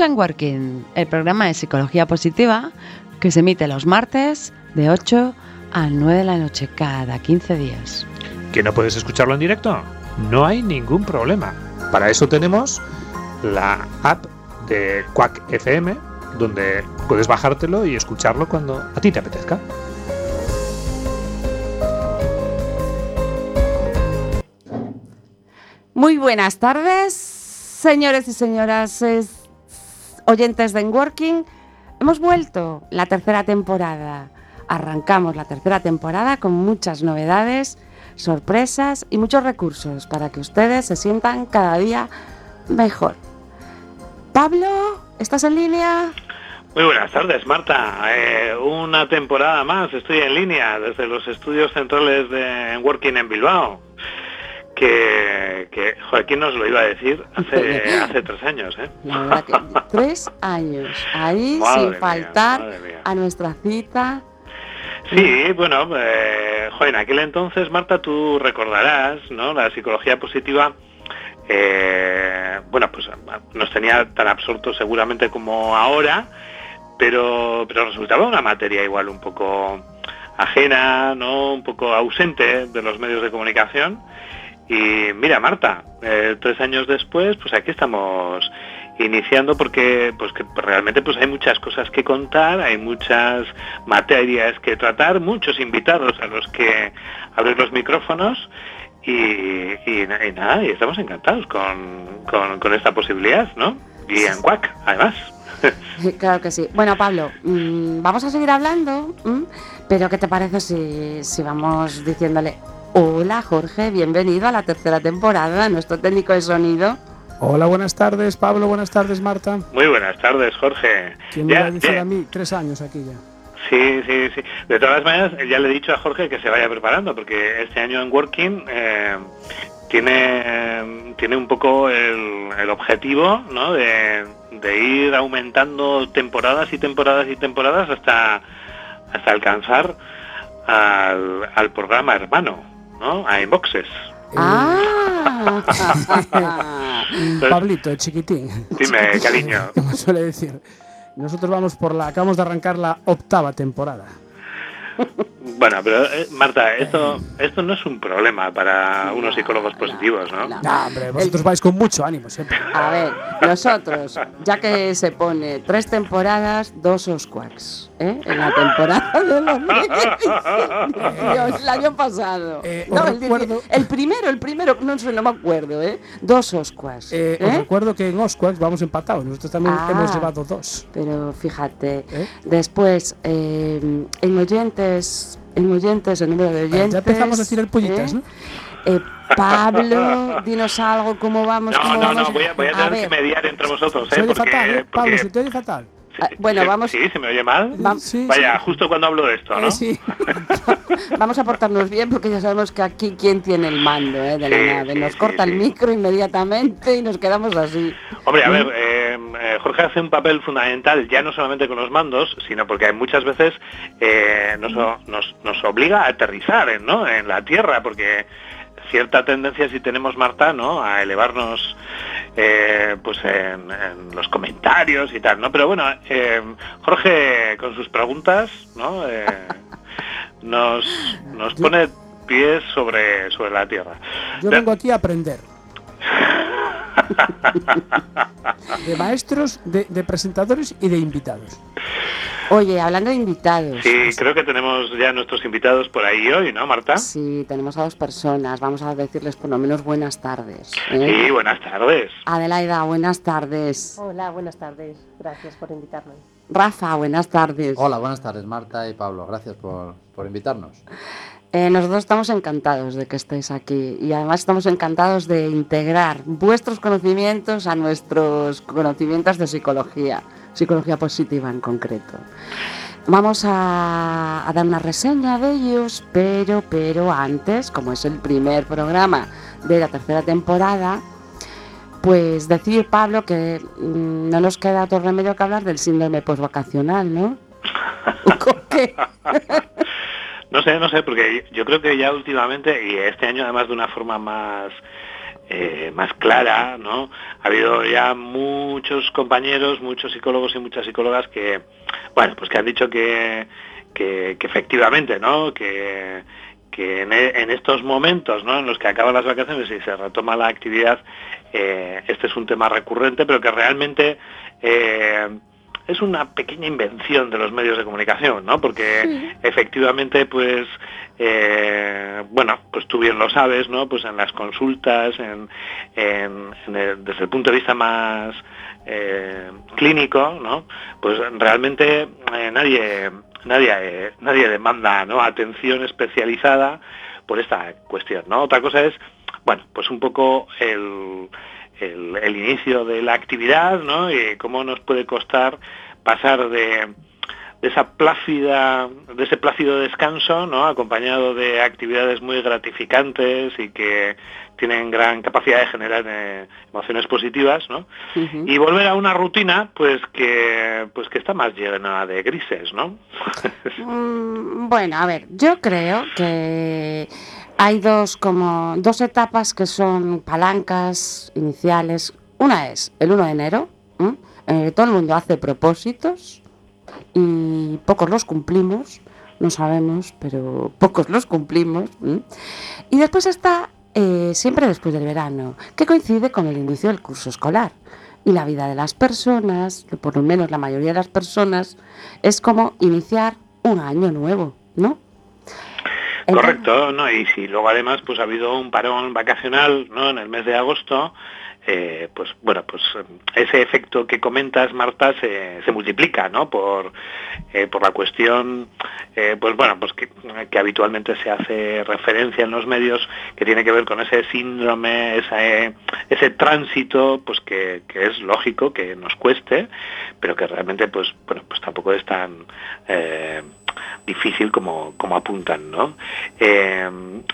Escuchan Working, el programa de psicología positiva que se emite los martes de 8 a 9 de la noche cada 15 días. ¿Que no puedes escucharlo en directo? No hay ningún problema. Para eso tenemos la app de Quack FM, donde puedes bajártelo y escucharlo cuando a ti te apetezca. Muy buenas tardes, señores y señoras oyentes de Working. Hemos vuelto la tercera temporada. Arrancamos la tercera temporada con muchas novedades, sorpresas y muchos recursos para que ustedes se sientan cada día mejor. Pablo, ¿estás en línea? Muy buenas tardes, Marta. Eh, una temporada más, estoy en línea desde los estudios centrales de Working en Bilbao que, que Joaquín nos lo iba a decir hace, hace tres años. ¿eh? tres años, ahí sin faltar a nuestra cita. Sí, bueno, eh, en aquel entonces, Marta, tú recordarás, ¿no? La psicología positiva, eh, bueno, pues nos tenía tan absortos seguramente como ahora, pero, pero resultaba una materia igual un poco ajena, ¿no? Un poco ausente de los medios de comunicación y mira, Marta, eh, tres años después, pues aquí estamos iniciando porque pues que realmente pues hay muchas cosas que contar, hay muchas materias que tratar, muchos invitados a los que abrir los micrófonos y, nada, y estamos encantados con, esta posibilidad, ¿no? Y en CUAC, además. Claro que sí. Bueno, Pablo, mm, vamos a seguir hablando, pero ¿qué te parece si, si vamos diciéndole Hola Jorge, bienvenido a la tercera temporada, nuestro técnico de sonido. Hola, buenas tardes Pablo, buenas tardes Marta. Muy buenas tardes Jorge. ¿Quién me a decir a mí? Tres años aquí ya. Sí, sí, sí. De todas maneras, ya le he dicho a Jorge que se vaya preparando, porque este año en Working eh, tiene, tiene un poco el, objetivo ¿no? de, ir aumentando temporadas y temporadas y temporadas hasta, hasta alcanzar al, al programa hermano. ¿No? A inboxes. Ah. Pablito, chiquitín. Dime, cariño. Como suele decir. Nosotros vamos por la, acabamos de arrancar la octava temporada. Bueno, pero eh, Marta, esto, esto no es un problema para unos psicólogos positivos, ¿no? No, hombre, vosotros vais con mucho ánimo siempre. A ver, nosotros, ya que se pone tres temporadas, dos Osquaks, ¿eh? En la temporada de los el año pasado. Eh, no, el, primero, el primero, no sé, no me acuerdo, ¿eh? Dos Osquaks. Eh, Os recuerdo que en Osquaks vamos empatados, nosotros también ah, hemos llevado dos. Pero fíjate, después, en oyentes en oyentes, el número de oyentes. Ya empezamos a decir el pollitas, ¿eh? ¿no? Eh, Pablo, dinos algo, ¿cómo vamos? No, no, no, voy a, voy a tener que mediar entre vosotros. ¿eh? Se oye fatal, ¿eh? Pablo, se te oye fatal. Ah, bueno, vamos. Sí, se me oye mal. Vaya, justo cuando hablo de esto, ¿no? Eh, sí. vamos a portarnos bien porque ya sabemos que aquí quién tiene el mando ¿eh? de la nave. Nos corta el micro inmediatamente y nos quedamos así. Hombre, a ver, eh, eh, Jorge hace un papel fundamental ya no solamente con los mandos, sino porque muchas veces nos, nos, nos, obliga a aterrizar ¿no? en la Tierra, porque cierta tendencia si tenemos Marta no a elevarnos eh, pues en, los comentarios y tal no pero bueno eh, Jorge con sus preguntas no eh, nos nos pone pies sobre sobre la tierra. Yo vengo aquí a aprender de maestros, de, presentadores y de invitados. Oye, hablando de invitados. Sí, creo que tenemos ya nuestros invitados por ahí hoy, ¿no, Marta? Sí, tenemos a dos personas. Vamos a decirles por lo menos buenas tardes. ¿eh? Sí, buenas tardes. Adelaida, buenas tardes. Hola, buenas tardes. Gracias por invitarme. Rafa, buenas tardes. Hola, buenas tardes, Marta y Pablo. Gracias por, por invitarnos. Eh, nosotros estamos encantados de que estéis aquí y además estamos encantados de integrar vuestros conocimientos a nuestros conocimientos de psicología, psicología positiva en concreto. Vamos a, dar una reseña de ellos, pero, pero antes, como es el primer programa de la tercera temporada, pues decir, Pablo, que mm, no nos queda otro remedio que hablar del síndrome postvacacional, ¿no? qué? No sé, no sé, porque yo creo que ya últimamente, y este año además de una forma más eh, más clara, ¿no? Ha habido ya muchos compañeros, muchos psicólogos y muchas psicólogas que, bueno, pues que han dicho que, que, efectivamente, ¿no? Que, que en, e- en estos momentos ¿no? en los que acaban las vacaciones y se retoma la actividad, eh, este es un tema recurrente, pero que realmente eh, es una pequeña invención de los medios de comunicación, ¿no? Porque efectivamente, pues, eh, bueno, pues tú bien lo sabes, ¿no? Pues en las consultas, en, en- en el- desde el punto de vista más eh, clínico, ¿no? Pues realmente eh, nadie, nadie, nadie demanda, ¿no? Atención especializada por esta cuestión, ¿no? Otra cosa es, bueno, pues un poco el, el, el inicio de la actividad, ¿no? Y cómo nos puede costar pasar de, de esa plácida, de ese plácido descanso, ¿no? Acompañado de actividades muy gratificantes y que tienen gran capacidad de generar eh, emociones positivas, ¿no? Y volver a una rutina, pues que, pues que está más llena de grises, ¿no? Mm, Bueno, a ver, yo creo que hay dos como dos etapas que son palancas iniciales. Una es el 1 de enero, ¿m? en el que todo el mundo hace propósitos y pocos los cumplimos, no sabemos, pero pocos los cumplimos. ¿m? Y después está eh, siempre después del verano, que coincide con el inicio del curso escolar. Y la vida de las personas, por lo menos la mayoría de las personas, es como iniciar un año nuevo, ¿no? Correcto, ¿no? Y si luego además pues ha habido un parón vacacional, ¿no? En el mes de agosto, eh, pues bueno, pues ese efecto que comentas, Marta, se, multiplica, ¿no? Por, eh, por la cuestión, eh, pues bueno, pues que, habitualmente se hace referencia en los medios, que tiene que ver con ese síndrome, ese, ese tránsito, pues que, que es lógico que nos cueste, pero que realmente, pues bueno, pues tampoco es tan difícil como, como apuntan, ¿no? Eh,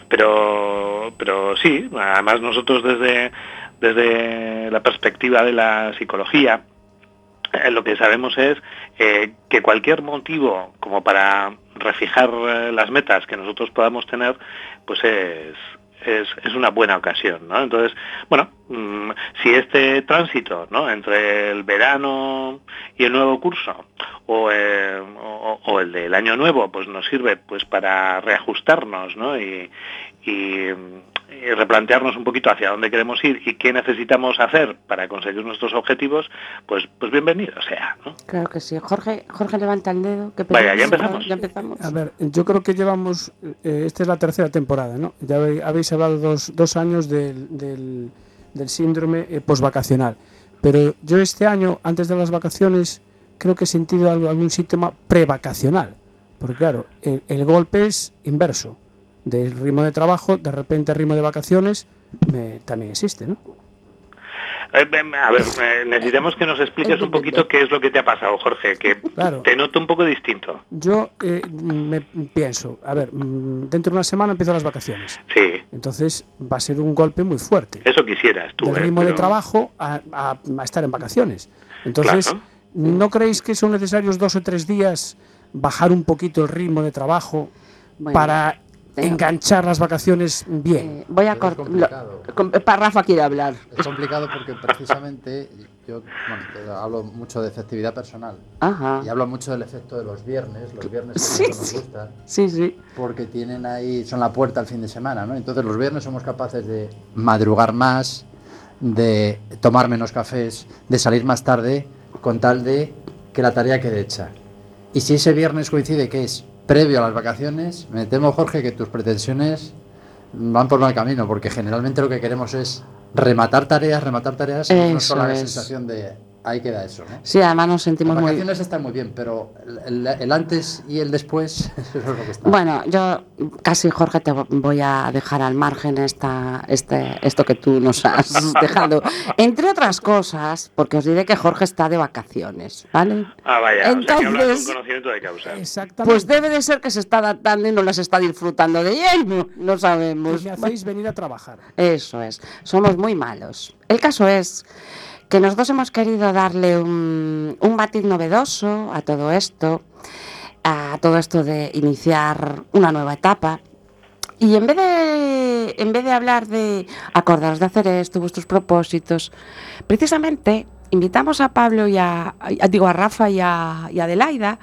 pero, pero sí, además nosotros desde, desde la perspectiva de la psicología, eh, lo que sabemos es eh, que cualquier motivo como para refijar las metas que nosotros podamos tener, pues es, es, es una buena ocasión, ¿no? Entonces, bueno, mm, si este tránsito, ¿no? Entre el verano y el nuevo curso, o, eh, o- el del año nuevo, pues nos sirve pues para reajustarnos, ¿no? Y, y replantearnos un poquito hacia dónde queremos ir y qué necesitamos hacer para conseguir nuestros objetivos, pues, pues bienvenido sea, ¿no? Claro que sí. Jorge, Jorge levanta el dedo. que Vaya, ya empezamos. Ya empezamos. A ver, yo creo que llevamos, eh, esta es la tercera temporada, ¿no? Ya habéis hablado dos, dos años del, del, del síndrome eh, posvacacional. Pero yo este año, antes de las vacaciones, creo que he sentido algo- algún síntoma prevacacional. Porque claro, el, el golpe es inverso. Del ritmo de trabajo, de repente el ritmo de vacaciones, me- también existe, ¿no? Eh, A ver, necesitamos que nos expliques un poquito qué es lo que te ha pasado, Jorge, que Claro. te noto un poco distinto. Yo eh, me pienso, a ver, mm, dentro de una semana empiezo las vacaciones. Sí, Entonces va a ser un golpe muy fuerte. eso quisieras tú. del eh, ritmo de trabajo a, a- a estar en vacaciones. Entonces, Claro. ¿no creéis que son necesarios dos o tres días bajar un poquito el ritmo de trabajo Bueno, para tengo- enganchar las vacaciones bien? eh, voy a cortar. Rafa quiere hablar. Es complicado porque precisamente yo bueno, te hablo mucho de efectividad personal Ajá. y hablo mucho del efecto de los viernes, los viernes que Sí, nos sí. gustan, Sí, sí. porque tienen ahí, son la puerta al fin de semana, ¿no? Entonces los viernes somos capaces de madrugar más, de tomar menos cafés, de salir más tarde, con tal de que la tarea quede hecha. Y si ese viernes coincide que es previo a las vacaciones, me temo, Jorge, que tus pretensiones van por mal camino, porque generalmente lo que queremos es rematar tareas, rematar tareas, y no solo la sensación de ahí queda eso, ¿no? Sí, además nos Las sentimos muy. vacaciones están muy bien, pero el, antes y el después, eso es lo que está. Bueno, yo casi, Jorge, te voy a dejar al margen esta, este, esto que tú nos has dejado. Entre otras cosas, porque os diré que Jorge está de vacaciones, ¿vale? Ah, vaya, o sea, que hablas Entonces- con conocimiento de causa. Exactamente. Pues debe de ser que se está adaptando y no las está disfrutando de lleno. No sabemos. me hacéis venir a trabajar. Eso es, somos muy malos. El caso es que nosotros hemos querido darle un, un matiz novedoso a todo esto, a todo esto de iniciar una nueva etapa. Y en vez de, en vez de hablar de acordaros de hacer esto, vuestros propósitos, precisamente invitamos a Pablo y a, a- digo, a Rafa y a, y a Adelaida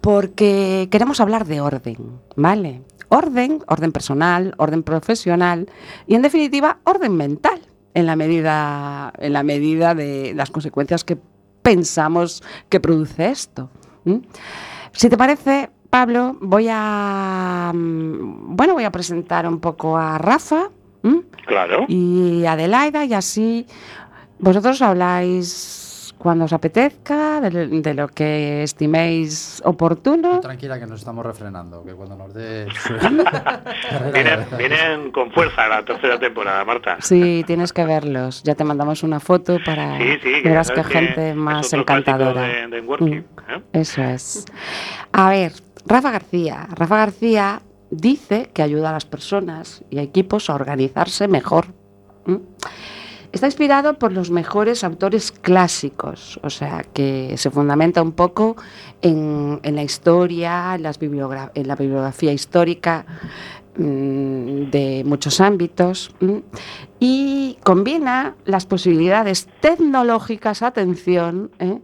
porque queremos hablar de orden, ¿vale? Orden, orden personal, orden profesional y en definitiva orden mental en la medida, en la medida de las consecuencias que pensamos que produce esto. Si te parece, Pablo, voy a mm, bueno, voy a presentar un poco a Rafa ¿m? Claro. y a Adelaida y así vosotros habláis cuando os apetezca, de, de lo que estiméis oportuno. Tranquila que nos estamos refrenando, que cuando nos dé Vienen, con fuerza la tercera temporada, Marta. Sí, tienes que verlos. Ya te mandamos una foto para Sí, sí, que verás que gente es más encantadora. De, de Working, ¿eh? Eso es. A ver, Rafa García. Rafa García dice que ayuda a las personas y a equipos a organizarse mejor. ¿Mm? Está inspirado por los mejores autores clásicos, o sea, que se fundamenta un poco en, la historia, en, la bibliografía histórica mm, de muchos ámbitos ¿m? y combina las posibilidades tecnológicas, atención, ¿eh?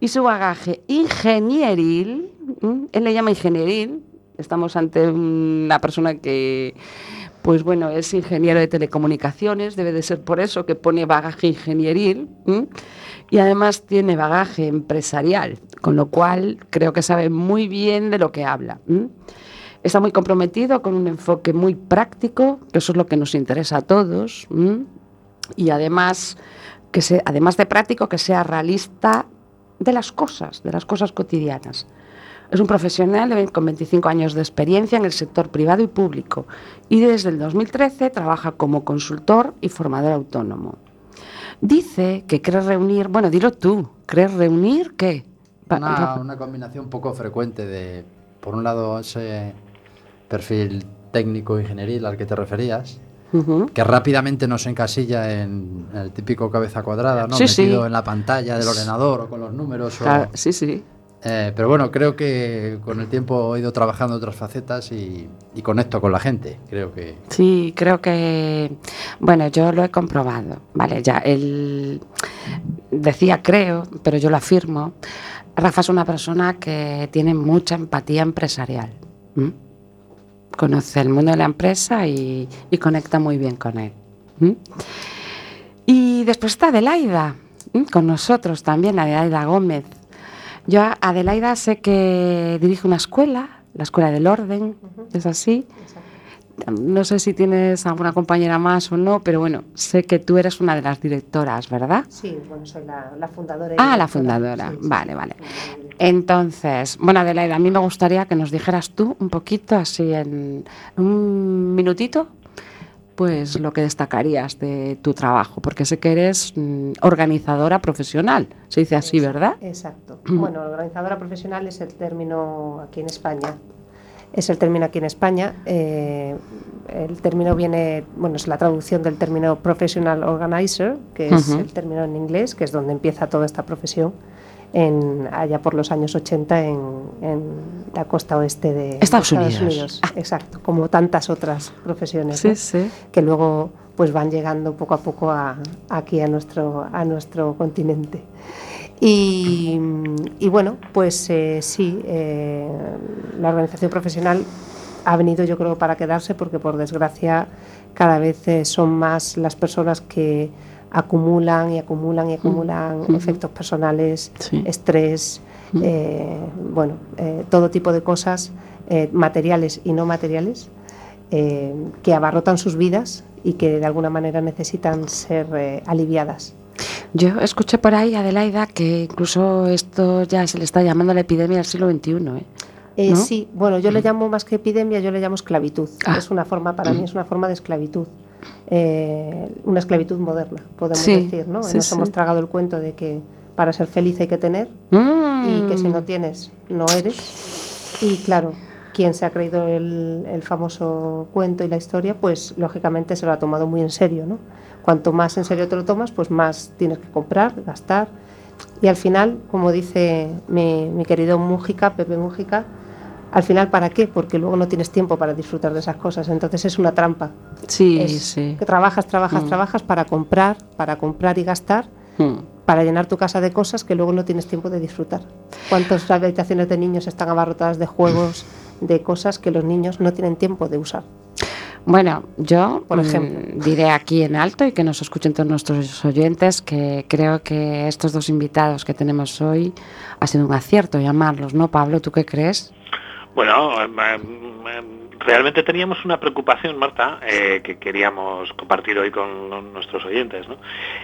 y su bagaje ingenieril, ¿m? él le llama ingenieril, estamos ante una persona que, pues bueno, es ingeniero de telecomunicaciones, debe de ser por eso que pone bagaje ingenieril, y además tiene bagaje empresarial, con lo cual creo que sabe muy bien de lo que habla. Está muy comprometido con un enfoque muy práctico, que eso es lo que nos interesa a todos, y además, que además de práctico, que sea realista de las cosas, de las cosas cotidianas. Es un profesional con 25 años de experiencia en el sector privado y público y desde el 2013 trabaja como consultor y formador autónomo. Dice que cree reunir, bueno, dilo tú, ¿crees reunir qué? Una, combinación poco frecuente de, por un lado, ese perfil técnico ingenieril al que te referías, que rápidamente nos encasilla en el típico cabeza cuadrada, ¿no? Sí, sí. Metido en la pantalla del ordenador o con los números. o- sí, sí. Eh, pero bueno, creo que con el tiempo he ido trabajando otras facetas y, conecto con la gente. Creo que Sí, creo que, bueno, yo lo he comprobado, vale, ya, él decía creo, pero yo lo afirmo, Rafa es una persona que tiene mucha empatía empresarial, conoce el mundo de la empresa y, conecta muy bien con él. Y después está Adelaida, con nosotros también, Adelaida Gómez. Yo Adelaida sé que dirige una escuela, la Escuela del Orden, ¿es así? No sé si tienes alguna compañera más o no, pero bueno, sé que tú eres una de las directoras, ¿verdad? Sí, bueno, soy la, la fundadora. Ah, la fundadora. Sí, sí, Vale, vale. Entonces, bueno, Adelaida, a mí me gustaría que nos dijeras tú un poquito, así en un minutito, pues lo que destacarías de tu trabajo, porque sé que eres mm, organizadora profesional, se dice así, ¿verdad? Exacto. Bueno, organizadora profesional es el término aquí en España. Es el término aquí en España. eh, el término viene, bueno, es la traducción del término professional organizer, que es el término en inglés, que es donde empieza toda esta profesión, en, allá por los años 80 en, en la costa oeste de Estados Unidos. Ah. Exacto, como tantas otras profesiones. Sí, ¿no? sí. que luego pues van llegando poco a poco a, aquí a nuestro, a nuestro continente. Y, y bueno, pues eh, sí, eh, la organización profesional ha venido yo creo para quedarse porque por desgracia cada vez eh, son más las personas que acumulan y acumulan y acumulan Ujú. efectos personales, Sí. estrés, eh, bueno, eh, todo tipo de cosas eh, materiales y no materiales que abarrotan sus vidas y que de alguna manera necesitan ser aliviadas. Yo escuché por ahí, Adelaida, que incluso esto ya se le está llamando la epidemia del siglo XXI. ¿eh? Eh, ¿No? Sí, bueno, yo le llamo más que epidemia, yo le llamo esclavitud. Ah. Es una forma, para mí es una forma de esclavitud. Eh, una esclavitud moderna, podemos Sí, decir, ¿no? sí, Nos sí. hemos tragado el cuento de que para ser feliz hay que tener Mm. y que si no tienes, no eres. Y claro, quien se ha creído el, el famoso cuento y la historia, pues lógicamente se lo ha tomado muy en serio, ¿no? Cuanto más en serio te lo tomas, pues más tienes que comprar, gastar. Y al final, como dice mi, mi querido Mújica, Pepe Mújica, al final, ¿para qué? Porque luego no tienes tiempo para disfrutar de esas cosas. Entonces es una trampa. Sí, Es sí. Que trabajas, trabajas, Mm. trabajas para comprar, para comprar y gastar, Mm. para llenar tu casa de cosas que luego no tienes tiempo de disfrutar. ¿Cuántas habitaciones de niños están abarrotadas de juegos, de cosas que los niños no tienen tiempo de usar? Bueno, yo Por mm, ejemplo. diré aquí en alto y que nos escuchen todos nuestros oyentes que creo que estos dos invitados que tenemos hoy ha sido un acierto llamarlos, ¿no, Pablo? ¿Tú qué crees? Bueno, realmente teníamos una preocupación, Marta, eh, que queríamos compartir hoy con nuestros oyentes. ¿no?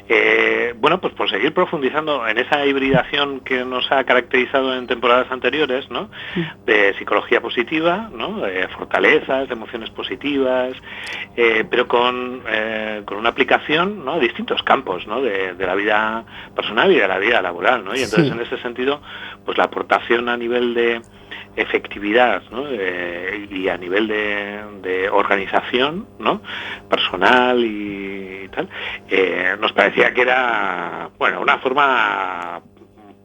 Eh, bueno, pues por seguir profundizando en esa hibridación que nos ha caracterizado en temporadas anteriores, ¿no? de psicología positiva, ¿no? de fortalezas, de emociones positivas, eh, pero con, con una aplicación ¿no? a distintos campos ¿no? de, de la vida personal y de la vida laboral. ¿no? Y entonces Sí. en ese sentido, pues la aportación a nivel de efectividad ¿no? Eh, y a nivel de, de organización ¿no? personal y, tal, eh, nos parecía que era bueno una forma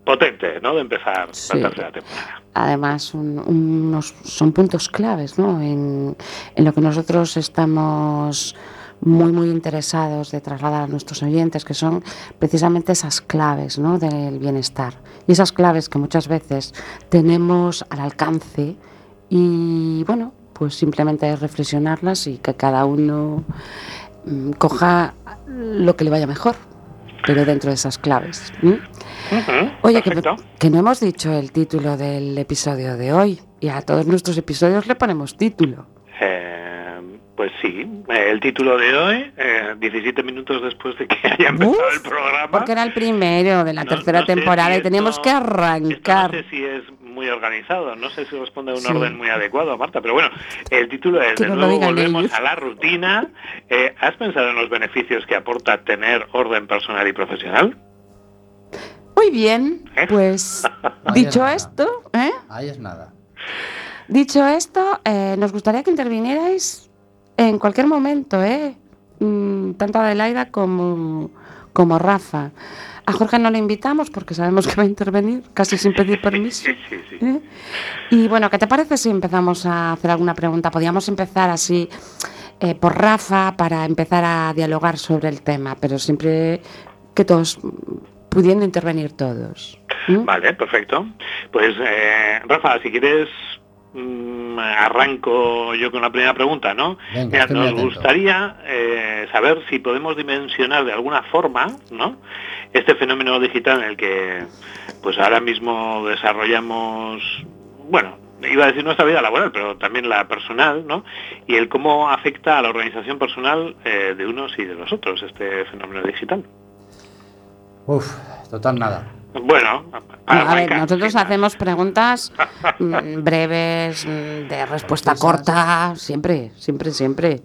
potente ¿no? de empezar Sí. la tercera temporada. Además, un- unos, son puntos claves ¿no? en, en lo que nosotros estamos muy, muy interesados de trasladar a nuestros oyentes, que son precisamente esas claves ¿no? del bienestar. Y esas claves que muchas veces tenemos al alcance y, bueno, pues simplemente reflexionarlas y que cada uno mm, coja lo que le vaya mejor, pero dentro de esas claves. Oye, que no hemos dicho el título del episodio de hoy y a todos nuestros episodios le ponemos título. Eh, pues sí, eh, el título de hoy, eh, 17 minutos después de que haya empezado Uf, el programa. Porque era el primero de la No- tercera no sé temporada si y teníamos esto- que arrancar. no sé si es muy organizado, no sé si responde a un Sí. orden muy adecuado, Marta, pero bueno, el título es, Que de nuevo volvemos ellos. a la rutina. Eh, ¿Has pensado en los beneficios que aporta tener orden personal y profesional? Muy bien, ¿Eh? pues dicho es esto, ¿eh? Ahí es nada. Dicho esto, eh, nos gustaría que intervinierais en cualquier momento, ¿eh? Mm, tanto Adelaida como, como Rafa. A Jorge no le invitamos porque sabemos que va a intervenir casi sin pedir permiso. Sí, sí, sí. ¿eh? Y bueno, ¿qué te parece si empezamos a hacer alguna pregunta? Podríamos empezar así eh, por Rafa para empezar a dialogar sobre el tema, pero siempre que todos, pudiendo intervenir todos. ¿m? Vale, perfecto. Pues eh, Rafa, si quieres mm, arranco yo con la primera pregunta, ¿no? Venga, Mira, nos atento. gustaría eh, saber si podemos dimensionar de alguna forma, ¿no? Este fenómeno digital en el que, pues ahora mismo desarrollamos, bueno, iba a decir nuestra vida laboral, pero también la personal, ¿no? Y el cómo afecta a la organización personal eh, de unos y de los otros este fenómeno digital. Uf, total nada. Bueno, a ver, nosotros hacemos preguntas mm, breves, mm, de respuesta corta, siempre, siempre, siempre.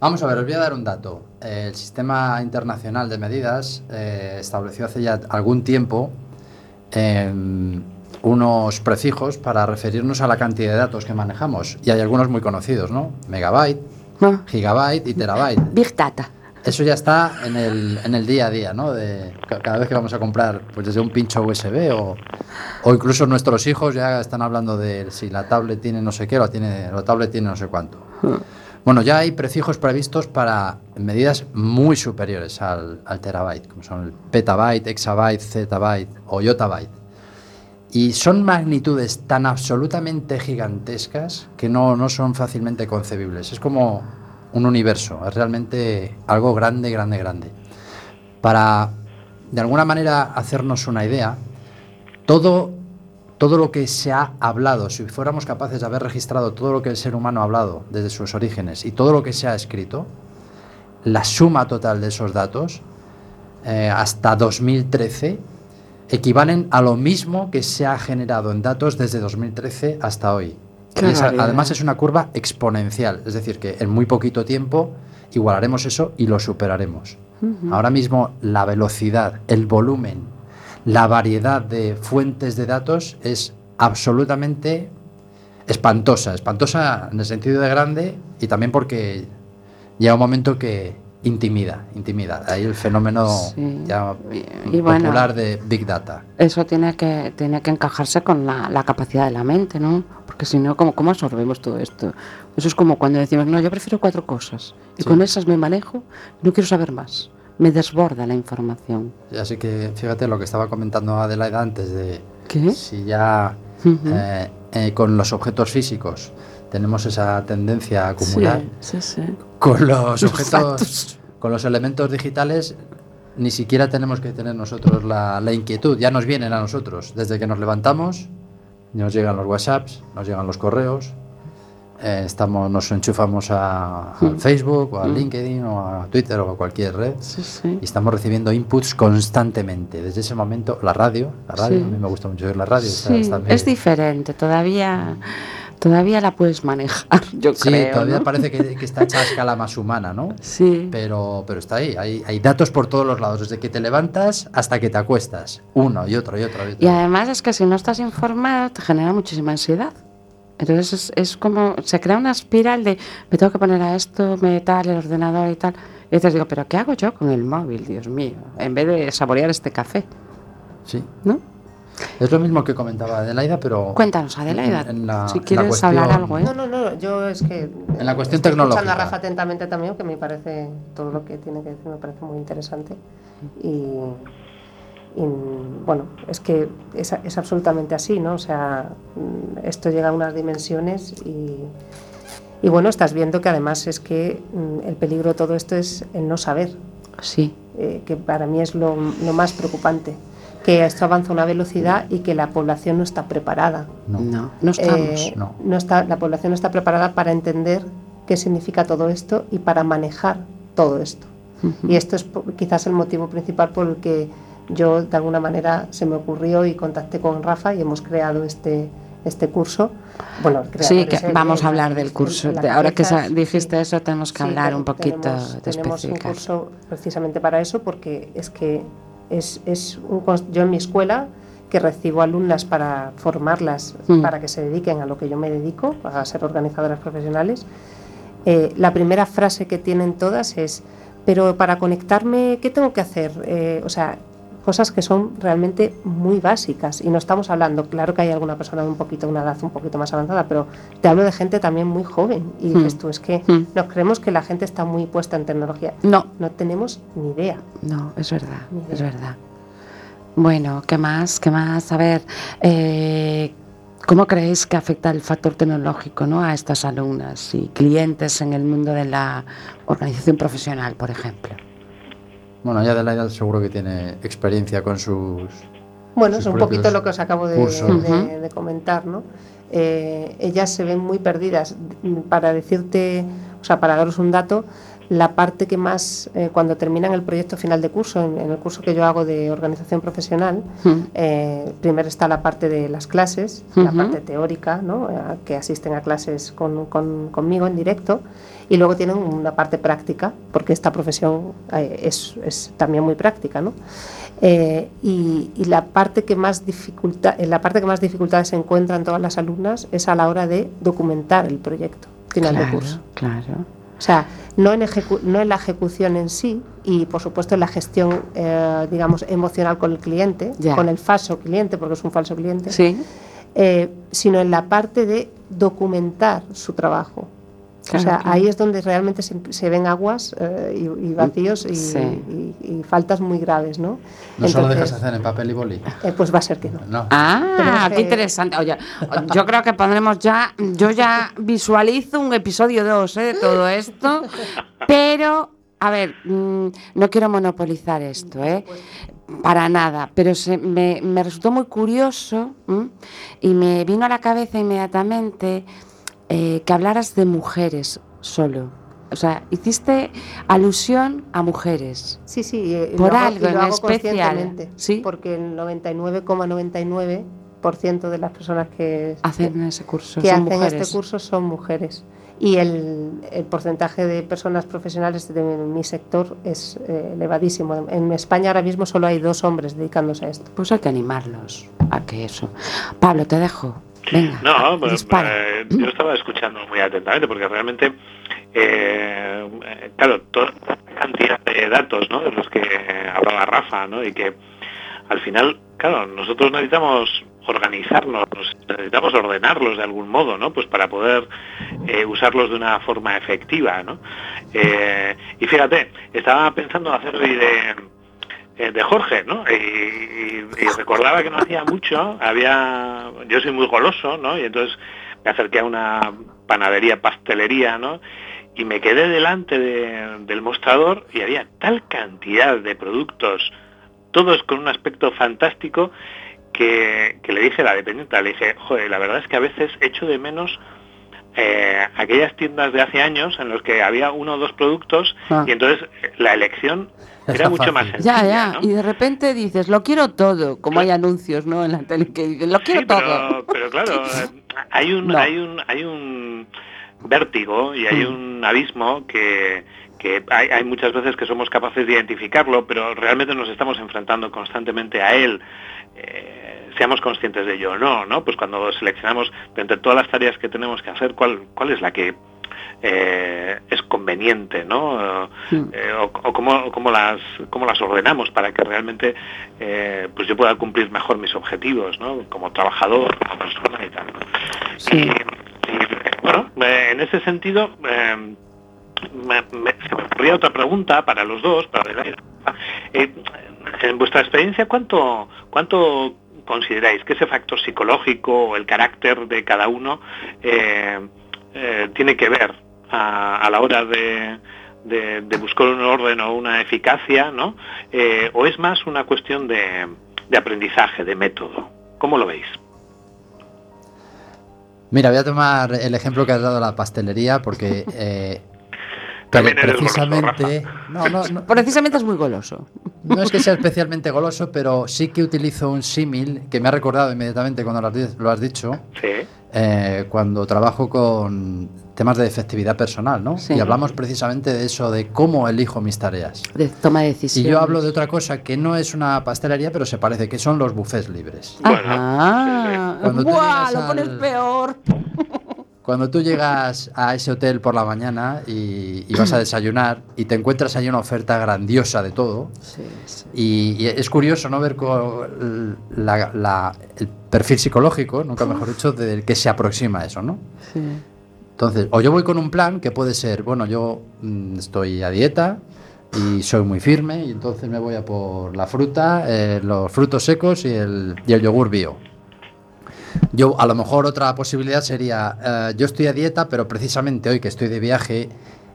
Vamos a ver, os voy a dar un dato. El Sistema Internacional de Medidas eh, estableció hace ya algún tiempo em, unos prefijos para referirnos a la cantidad de datos que manejamos. Y hay algunos muy conocidos, ¿no? Megabyte, Ah, gigabyte y terabyte. Big Data. Eso ya está en el, en el día a día, ¿no? De, ca- cada vez que vamos a comprar, pues desde un pincho USB o, o incluso nuestros hijos ya están hablando de si la tablet tiene no sé qué la, tiene, la tablet tiene no sé cuánto. Bueno, ya hay prefijos previstos para medidas muy superiores al, al terabyte, como son el petabyte, exabyte, zettabyte o yottabyte. Y son magnitudes tan absolutamente gigantescas que no, no son fácilmente concebibles. Es como un universo, es realmente algo grande, grande, grande. Para, de alguna manera, hacernos una idea, todo, todo lo que se ha hablado, si fuéramos capaces de haber registrado todo lo que el ser humano ha hablado desde sus orígenes y todo lo que se ha escrito, la suma total de esos datos eh, hasta 2013 equivalen a lo mismo que se ha generado en datos desde 2013 hasta hoy. Y barbaridad. además es una curva exponencial, es decir, que en muy poquito tiempo igualaremos eso y lo superaremos. Ahora mismo la velocidad, el volumen, la variedad de fuentes de datos es absolutamente espantosa, espantosa en el sentido de grande y también porque llega un momento que intimida, intimida. Ahí el fenómeno Sí. ya Y- y bueno. popular de Big Data. Eso tiene que, tiene que encajarse con la, la capacidad de la mente, ¿no? Porque si no, ¿cómo, ¿cómo absorbemos todo esto? Eso es como cuando decimos, no, yo prefiero cuatro cosas y Sí. con esas me manejo, no quiero saber más. Me desborda la información. Así que fíjate lo que estaba comentando Adelaida antes de ¿Qué? si ya Ujú. eh, eh, con los objetos físicos tenemos esa tendencia a acumular, Sí, sí, sí. con los objetos, con los elementos digitales, ni siquiera tenemos que tener nosotros la, la inquietud, ya nos vienen a nosotros. Desde que nos levantamos, nos llegan los WhatsApps, nos llegan los correos, eh, estamos, nos enchufamos a, al Mm. Facebook o a Mm. LinkedIn o a Twitter o a cualquier red Sí, sí. y estamos recibiendo inputs constantemente. Desde ese momento, la radio, la radio, Sí. a mí me gusta mucho oír la radio. está- está es diferente, todavía, todavía la puedes manejar, yo Sí, creo. todavía ¿no? parece que, que está hecha a escala más humana, ¿no? Sí, Pero, pero está ahí, hay, hay datos por todos los lados, desde que te levantas hasta que te acuestas. Uno y otro y otro y otro. y además es que si no estás informado te genera muchísima ansiedad. Entonces es, es como, se crea una espiral de, me tengo que poner a esto, me tal, el ordenador y tal. Y entonces digo, pero ¿qué hago yo con el móvil, Dios mío? En vez de saborear este café, Sí. ¿no? Es lo mismo que comentaba Adelaida, pero... Cuéntanos, Adelaida, en- en la- si quieres cuestión- hablar algo, ¿eh? No, no, no, yo es que... En la cuestión estoy tecnológica. escuchando a Rafa atentamente también, que me parece, todo lo que tiene que decir me parece muy interesante. Y, y, bueno, es que es, es absolutamente así, ¿no? O sea, mm, esto llega a unas dimensiones y, y bueno, estás viendo que además es que mm, el peligro de todo esto es el no saber, Sí, eh, que para mí es lo, lo más preocupante. Que esto avanza a una velocidad y que la población no está preparada. No. no, no estamos. Eh, no. está, la población no está preparada para entender qué significa todo esto y para manejar todo esto. Y esto es quizás el motivo principal por el que yo de alguna manera se me ocurrió y contacté con Rafa y hemos creado este, este curso. Bueno, Sí, que vamos a hablar del curso. De- Ahora que sí. dijiste eso, tenemos que Sí, hablar un poquito tenemos, de tenemos un curso precisamente para eso porque es que es, es un, yo en mi escuela que recibo alumnas para formarlas Mm. para que se dediquen a lo que yo me dedico, a ser organizadoras profesionales, eh, la primera frase que tienen todas es, pero para conectarme, ¿qué tengo que hacer? Eh, o sea, cosas que son realmente muy básicas y no estamos hablando, claro que hay alguna persona de un poquito, una edad un poquito más avanzada, pero te hablo de gente también muy joven y Mm. dices tú, es que Mm. nos creemos que la gente está muy puesta en tecnología. No, No tenemos ni idea. no, es verdad, es verdad. Bueno, ¿qué más? ¿Qué más? A ver, eh, ¿cómo creéis que afecta el factor tecnológico ¿no? a estas alumnas y clientes en el mundo de la organización profesional, por ejemplo? Bueno, ya Adelaida seguro que tiene experiencia con sus... Bueno, sus es un poquito lo que os acabo de, de comentar, ¿no? Eh, ellas se ven muy perdidas. Para decirte, o sea, para daros un dato, la parte que más, eh, cuando terminan el proyecto final de curso, en, en el curso que yo hago de organización profesional, eh, primero está la parte de las clases, la parte teórica, ¿no? Eh, que asisten a clases con- con- conmigo en directo, y luego tienen una parte práctica, porque esta profesión es, es también muy práctica, ¿no? Y, y la parte que más dificulta, la parte que más dificultades se encuentran todas las alumnas es a la hora de documentar el proyecto final de Claro, curso. claro. O sea, no en, ejecu- no en la ejecución en sí y, por supuesto, en la gestión, eh, digamos, emocional con el cliente, Ya. con el falso cliente, porque es un falso cliente, Sí, eh, sino en la parte de documentar su trabajo. Claro, o sea, claro. ahí es donde realmente se, se ven aguas eh, y, y vacíos y, Sí. y- y faltas muy graves, ¿no? No solo dejas hacer en papel y boli. eh, pues va a ser que no. No. Ah, qué interesante. Oye, yo creo que pondremos ya, yo ya visualizo un episodio 2 de todo esto, pero, a ver, mm, no quiero monopolizar esto, ¿eh? Para nada, pero se- me, me resultó muy curioso ¿m? y me vino a la cabeza inmediatamente eh, que hablaras de mujeres solo. O sea, hiciste alusión a mujeres. Sí, sí, y Por lo hago- algo y lo en hago especial, ¿sí? Porque el 99,99% de las personas que, Hacen ese curso. que son hacen mujeres. este curso son mujeres. Y el, el porcentaje de personas profesionales de mi sector es eh, elevadísimo. En España ahora mismo solo hay dos hombres dedicándose a esto. Pues hay que animarlos a que eso. Pablo, te dejo. Venga, No, pues, eh, yo estaba escuchando muy atentamente porque realmente, eh, claro, to- cantidad de datos, ¿no? De los que hablaba Rafa, ¿no? Y que al final, claro, nosotros necesitamos organizarnos, necesitamos ordenarlos de algún modo, ¿no? Pues para poder eh, usarlos de una forma efectiva, ¿no? Eh, y fíjate, estaba pensando hacer de, de Jorge, ¿no? Y, recordaba que no hacía mucho, había, yo soy muy goloso, ¿no? Y entonces me acerqué a una panadería, pastelería, ¿no? Y me quedé delante del mostrador y había tal cantidad de productos, todos con un aspecto fantástico, que, le dije a la dependiente, le dije, joder, la verdad es que a veces echo de menos eh, aquellas tiendas de hace años en los que había uno o dos productos ah. y entonces la elección era mucho más sencilla. Ya, ya, y de repente dices, lo quiero todo, como hay anuncios, ¿no? En la tele que dicen, lo quiero todo. Pero, claro, hay un, hay un, hay un vértigo y hay mm. un abismo que, que hay, hay, muchas veces que somos capaces de identificarlo, pero realmente nos estamos enfrentando constantemente a él. Eh, seamos conscientes de ello o no, ¿no? Pues cuando seleccionamos entre todas las tareas que tenemos que hacer, ¿cuál, cuál es la que eh, es conveniente, ¿no? Eh, o, cómo, las, cómo las ordenamos para que realmente pues yo pueda cumplir mejor mis objetivos, ¿no? Como trabajador, como persona y tal. Y, bueno, en ese sentido, me, se me ocurría otra pregunta para los dos, para en vuestra experiencia, ¿cuánto, cuánto consideráis que ese factor psicológico o el carácter de cada uno eh, eh, tiene que ver a, la hora de, buscar un orden o una eficacia, ¿no? Eh, ¿O es más una cuestión de, aprendizaje, de método? ¿Cómo lo veis? Mira, voy a tomar el ejemplo que has dado la pastelería porque precisamente, precisamente es muy goloso. No es que sea especialmente goloso, pero sí que utilizo un símil que me ha recordado inmediatamente cuando lo has dicho. Eh, cuando trabajo con temas de efectividad personal, ¿no? Y hablamos precisamente de eso, de cómo elijo mis tareas. De toma de decisiones. Y yo hablo de otra cosa que no es una pastelería, pero se parece, que son los buffets libres. Ah, lo pones peor. Cuando tú llegas a ese hotel por la mañana y, vas a desayunar y te encuentras ahí una oferta grandiosa de todo, Y, es curioso no ver el perfil psicológico, nunca mejor dicho, del que se aproxima a eso, ¿no? Entonces, o yo voy con un plan que puede ser, bueno, yo mm, estoy a dieta y soy muy firme y entonces me voy a por la fruta, eh, los frutos secos y el, y el yogur bio yo, a lo mejor otra posibilidad sería, eh, yo estoy a dieta, pero precisamente hoy que estoy de viaje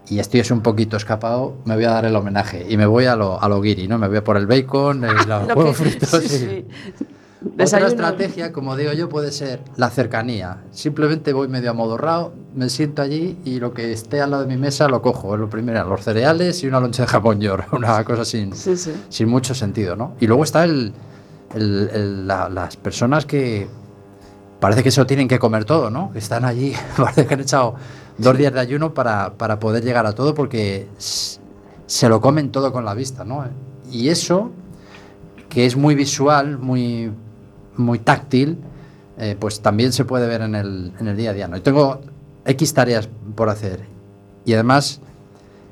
y estoy un poquito escapado, me voy a dar el homenaje y me voy a lo, a lo guiri, ¿no? Me voy a por el bacon, el, los huevos fritos. Otra estrategia, como digo yo, puede ser la cercanía. Simplemente voy medio amodorrado, me siento allí y lo que esté al lado de mi mesa lo cojo. Es lo primero, los cereales y una loncha de jamón york, una cosa sin, sin mucho sentido, ¿no? Y luego está el, las personas que parece que se lo tienen que comer todo, ¿no? Están allí, parece que han echado dos días de ayuno para, poder llegar a todo porque se lo comen todo con la vista, ¿no? Y eso, que es muy visual, muy, muy táctil, eh, pues también se puede ver en el, en el día a día, ¿no? Y tengo X tareas por hacer y además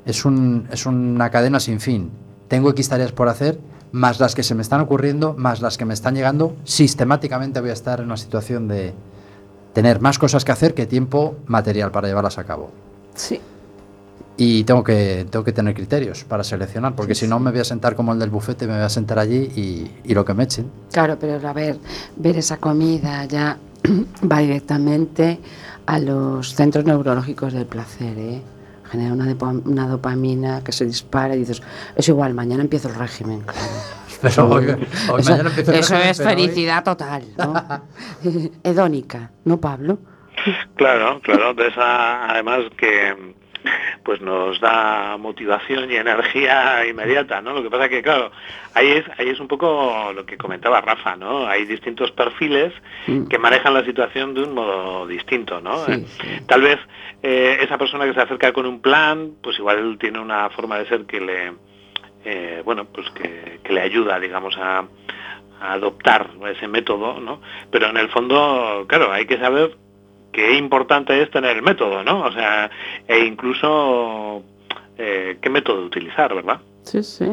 es, un, es una cadena sin fin. Tengo X tareas por hacer más las que se me están ocurriendo, más las que me están llegando, sistemáticamente voy a estar en una situación de tener más cosas que hacer que tiempo material para llevarlas a cabo. Sí. Y tengo que, tengo que tener criterios para seleccionar, porque si no me voy a sentar como el del bufete, me voy a sentar allí y, y lo que me echen. Claro, pero a ver, ver esa comida ya va directamente a los centros neurológicos del placer, ¿eh? Genera una, una, dopamina que se dispara y dices, es igual, mañana empiezo el régimen. Pero hoy, eso, mañana empiezo el eso es felicidad total, ¿no? Hedónica, ¿no, Pablo? Claro, claro, de esa, además que pues nos da motivación y energía inmediata, ¿no? Lo que pasa que, claro, ahí es, ahí es un poco lo que comentaba Rafa, ¿no? Hay distintos perfiles mm. que manejan la situación de un modo distinto, ¿no? Tal vez eh, esa persona que se acerca con un plan, pues igual tiene una forma de ser que le, eh, bueno, pues que, le ayuda, digamos, a, a adoptar ese método, ¿no? Pero en el fondo, claro, hay que saber qué importante es tener el método, ¿no? O sea, e incluso eh, qué método utilizar, ¿verdad? Sí, sí.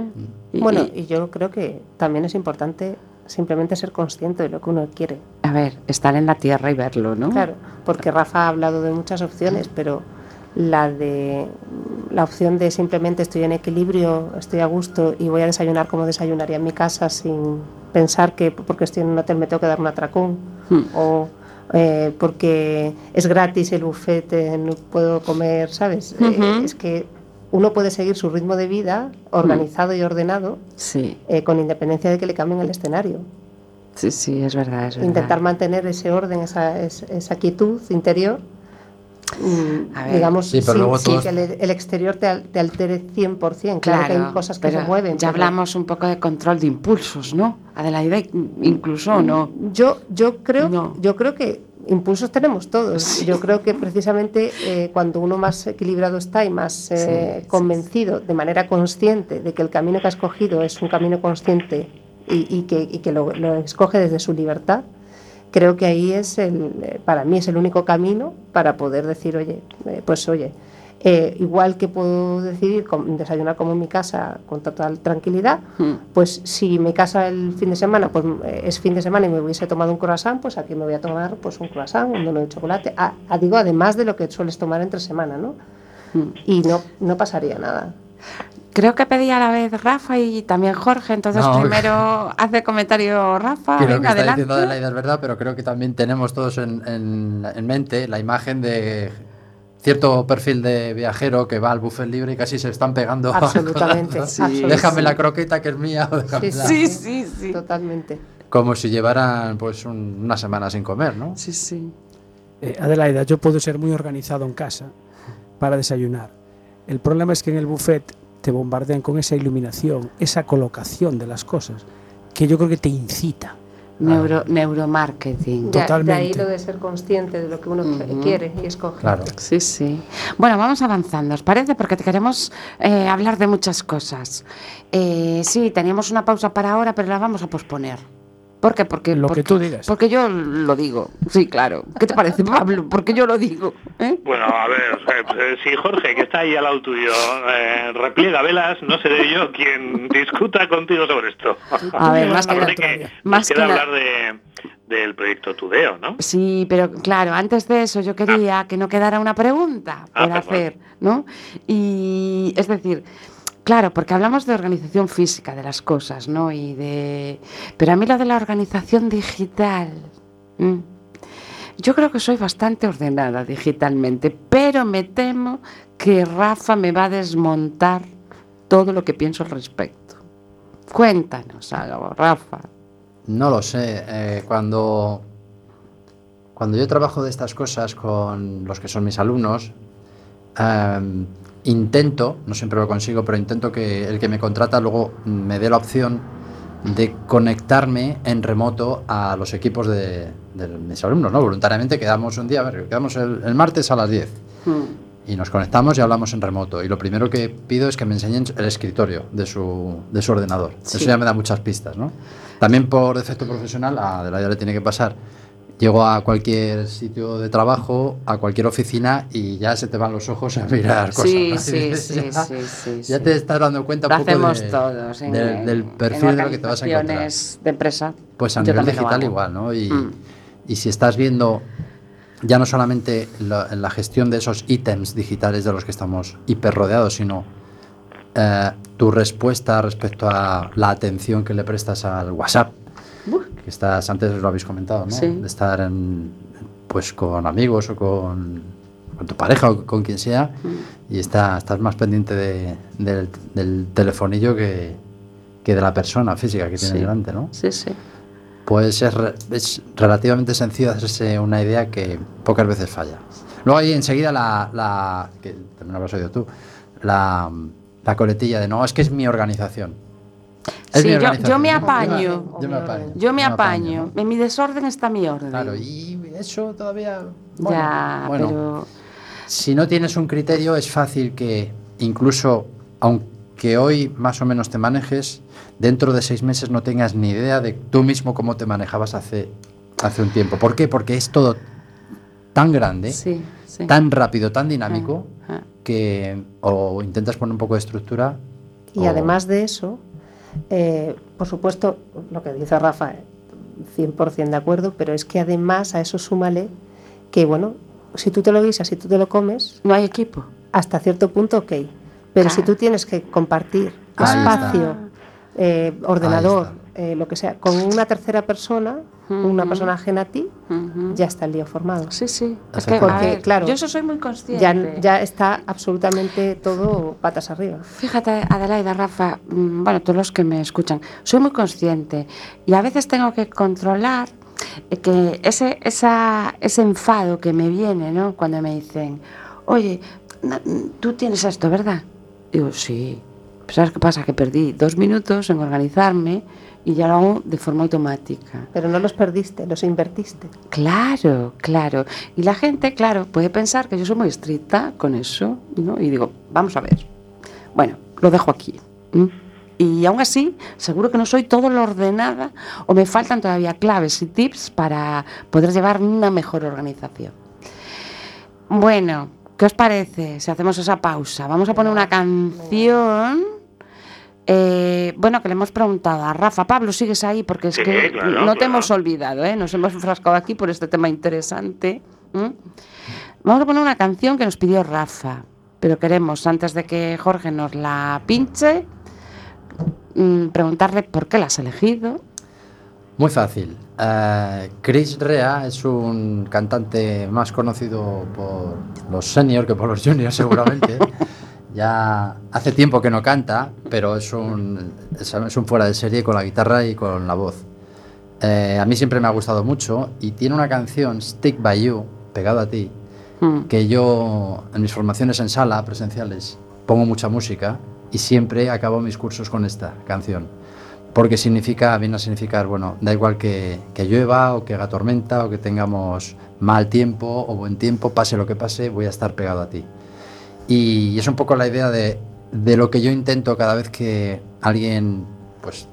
Y- Bueno, y- y yo creo que también es importante simplemente ser consciente de lo que uno quiere. a ver, estar en la tierra y verlo, ¿no? Claro, porque Rafa ha hablado de muchas opciones, pero la de la opción de simplemente estoy en equilibrio, estoy a gusto y voy a desayunar como desayunaría en mi casa sin pensar que porque estoy en un hotel me tengo que dar un atracón Hmm. o eh, porque es gratis el buffet, eh, no puedo comer, ¿sabes? Eh, Ujú. es que uno puede seguir su ritmo de vida organizado y ordenado Sí, eh, con independencia de que le cambien el escenario. sí, sí, es verdad, es verdad. Intentar mantener ese orden, esa, es- esa quietud interior. Mm, A ver. digamos, Sí, pero sin, luego sin todos- que el, el exterior te, al- te altere 100%. Claro, que hay cosas que se mueven. Ya pero hablamos un poco de control de impulsos, ¿no? Adelaida, incluso, ¿no? Yo, yo, creo, No. yo creo que impulsos tenemos todos. Sí. Yo creo que precisamente eh, cuando uno más equilibrado está y más eh, Sí, sí, convencido de manera consciente de que el camino que ha escogido es un camino consciente y, y que, y que lo, lo escoge desde su libertad, creo que ahí es el, eh, para mí es el único camino para poder decir, oye, eh, pues oye, eh, igual que puedo decidir desayunar como en mi casa con total tranquilidad, Hmm. pues si mi casa el fin de semana pues es fin de semana y me hubiese tomado un croissant, pues aquí me voy a tomar pues un croissant, un dono de chocolate, ah, digo además de lo que sueles tomar entre semana, ¿no? Hmm. Y no, no pasaría nada. Creo que pedía a la vez Rafa y también Jorge, entonces No. primero hace comentario Rafa, Que lo que venga, está adelante. diciendo Adelaida es verdad, pero creo que también tenemos todos en, en- en mente la imagen de cierto perfil de viajero que va al buffet libre y casi se están pegando. Absolutamente, absolutamente. Déjame la croqueta que es mía o déjamela. Sí, sí, sí. Totalmente. Como si llevaran pues un- una semana sin comer, ¿no? Sí, sí. Eh, Adelaida, yo puedo ser muy organizado en casa para desayunar. El problema es que en el buffet te bombardean con esa iluminación, esa colocación de las cosas, que yo creo que te incita. Neuro, neuromarketing. De, de ahí Totalmente. lo de ser consciente de lo que uno quiere y escoge. Claro. Sí, sí. Bueno, vamos avanzando, ¿os parece? Porque te queremos eh, hablar de muchas cosas. Eh, sí, teníamos una pausa para ahora, pero la vamos a posponer. ¿Por qué? Porque, Lo porque- que tú digas. Porque yo lo digo. Sí, claro. ¿Qué te parece, Pablo? Porque yo lo digo. ¿eh? Bueno, a ver, eh, eh, si Jorge, que está ahí al lado tuyo, eh, repliega velas, no seré yo quien discuta contigo sobre esto. A ver, más que nada- que más que hablar de, del proyecto Tudeo, ¿no? Sí, pero claro, antes de eso yo quería que no quedara una pregunta Ah, por perdón. hacer, ¿no? Y es decir, claro, porque hablamos de organización física de las cosas, ¿no? Y de, pero a mí lo de la organización digital, yo creo que soy bastante ordenada digitalmente, pero me temo que Rafa me va a desmontar todo lo que pienso al respecto. Cuéntanos algo, Rafa. No lo sé. eh, cuando, cuando yo trabajo de estas cosas con los que son mis alumnos, em, intento, no siempre lo consigo, pero intento que el que me contrata luego me dé la opción de conectarme en remoto a los equipos de, de mis alumnos, ¿no? Voluntariamente quedamos un día, a ver, quedamos el, el martes a las 10 Mm, y nos conectamos y hablamos en remoto. Y lo primero que pido es que me enseñen el escritorio de su, de su ordenador. Sí. Eso ya me da muchas pistas, ¿no? También por defecto profesional, a Adelaida le tiene que pasar. Llego a cualquier sitio de trabajo, a cualquier oficina y ya se te van los ojos a mirar cosas. Sí, ¿no? sí, sí, ya, sí, sí, ya te estás dando cuenta Lo un poco hacemos de- todos en, del, en perfil de lo que te vas a encontrar. de empresa. Pues a nivel digital igual, ¿no? Y, Mm. y si estás viendo ya no solamente la, la gestión de esos ítems digitales de los que estamos hiper rodeados, sino eh, tu respuesta respecto a la atención que le prestas al WhatsApp, estás, antes lo habéis comentado, ¿no? Sí. De estar en, pues con amigos o con, con tu pareja o con quien sea Mm. y está, estás más pendiente de- del, del telefonillo que, que de la persona física que tienes Sí. delante, ¿no? Sí, sí. Pues es, es relativamente sencillo hacerse una idea que pocas veces falla. Luego hay enseguida la, la que también lo habrás oído tú, la, la coletilla de no, es que es mi organización. Sí, yo- yo me apaño. Yo me apaño. Yo me apaño. En mi desorden está mi orden. Claro, y eso todavía... bueno, ya, bueno, pero. si no tienes un criterio es fácil que incluso, aunque hoy más o menos te manejes, dentro de seis meses no tengas ni idea de tú mismo cómo te manejabas hace, hace un tiempo. ¿Por qué? Porque es todo tan grande, Sí, sí. tan rápido, tan dinámico, Ah, que o intentas poner un poco de estructura. Y o- además de eso, eh, por supuesto, lo que dice Rafa, eh, 100% de acuerdo, pero es que además a eso súmale que, bueno, si tú te lo guisas, si tú te lo comes, No hay equipo. hasta cierto punto, ok. Pero si tú tienes que compartir Ahí espacio, eh, ordenador, eh, lo que sea, con una tercera persona, una persona ajena a ti, ya está el lío formado. Sí, sí. Es que, Porque, ver, claro, yo eso soy muy consciente. Ya, ya está absolutamente todo patas arriba. Fíjate, Adelaida, Rafa, mm, bueno, todos los que me escuchan, soy muy consciente y a veces tengo que controlar eh, que ese, esa, ese enfado que me viene, ¿no? Cuando me dicen, oye, na- tú tienes esto, ¿verdad? Digo, sí. Pues, ¿Sabes qué pasa? Que perdí dos minutos en organizarme y ya lo hago de forma automática. Pero no los perdiste, los invertiste. Claro, claro. Y la gente, claro, puede pensar que yo soy muy estricta con eso, ¿no? Y digo, vamos a ver. Bueno, lo dejo aquí. Y aún así, seguro que no soy todo lo ordenada o me faltan todavía claves y tips para poder llevar una mejor organización. Bueno, ¿qué os parece si hacemos esa pausa? Vamos a poner una canción. Eh, bueno, que le hemos preguntado a Rafa. Pablo, sigues ahí porque es Sí, que claro, no te claro. hemos olvidado, ¿eh? Nos hemos enfrascado aquí por este tema interesante. Vamos a poner una canción que nos pidió Rafa, pero queremos, antes de que Jorge nos la pinche, mm, preguntarle por qué la has elegido. Muy fácil. Eh, Chris Rea es un cantante más conocido por los seniors que por los juniors seguramente. ya hace tiempo que no canta, pero es un, es, un fuera de serie con la guitarra y con la voz. Eh, a mí siempre me ha gustado mucho y tiene una canción, Stick By You, pegado a ti, Mm, que yo en mis formaciones en sala presenciales pongo mucha música y siempre acabo mis cursos con esta canción. Porque significa, viene a significar, bueno, da igual que, que llueva o que haga tormenta o que tengamos mal tiempo o buen tiempo, pase lo que pase, voy a estar pegado a ti. Y es un poco la idea de, de lo que yo intento cada vez que alguien pues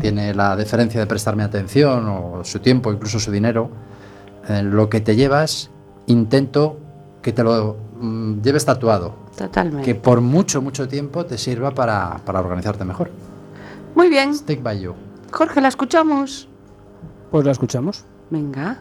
tiene la deferencia de prestarme atención o su tiempo, incluso su dinero, eh, lo que te llevas, intento que te lo mm, lleves tatuado, totalmente. que por mucho, mucho tiempo te sirva para, para organizarte mejor. Muy bien. Stick by you. Jorge, ¿la escuchamos? Pues la escuchamos. Venga.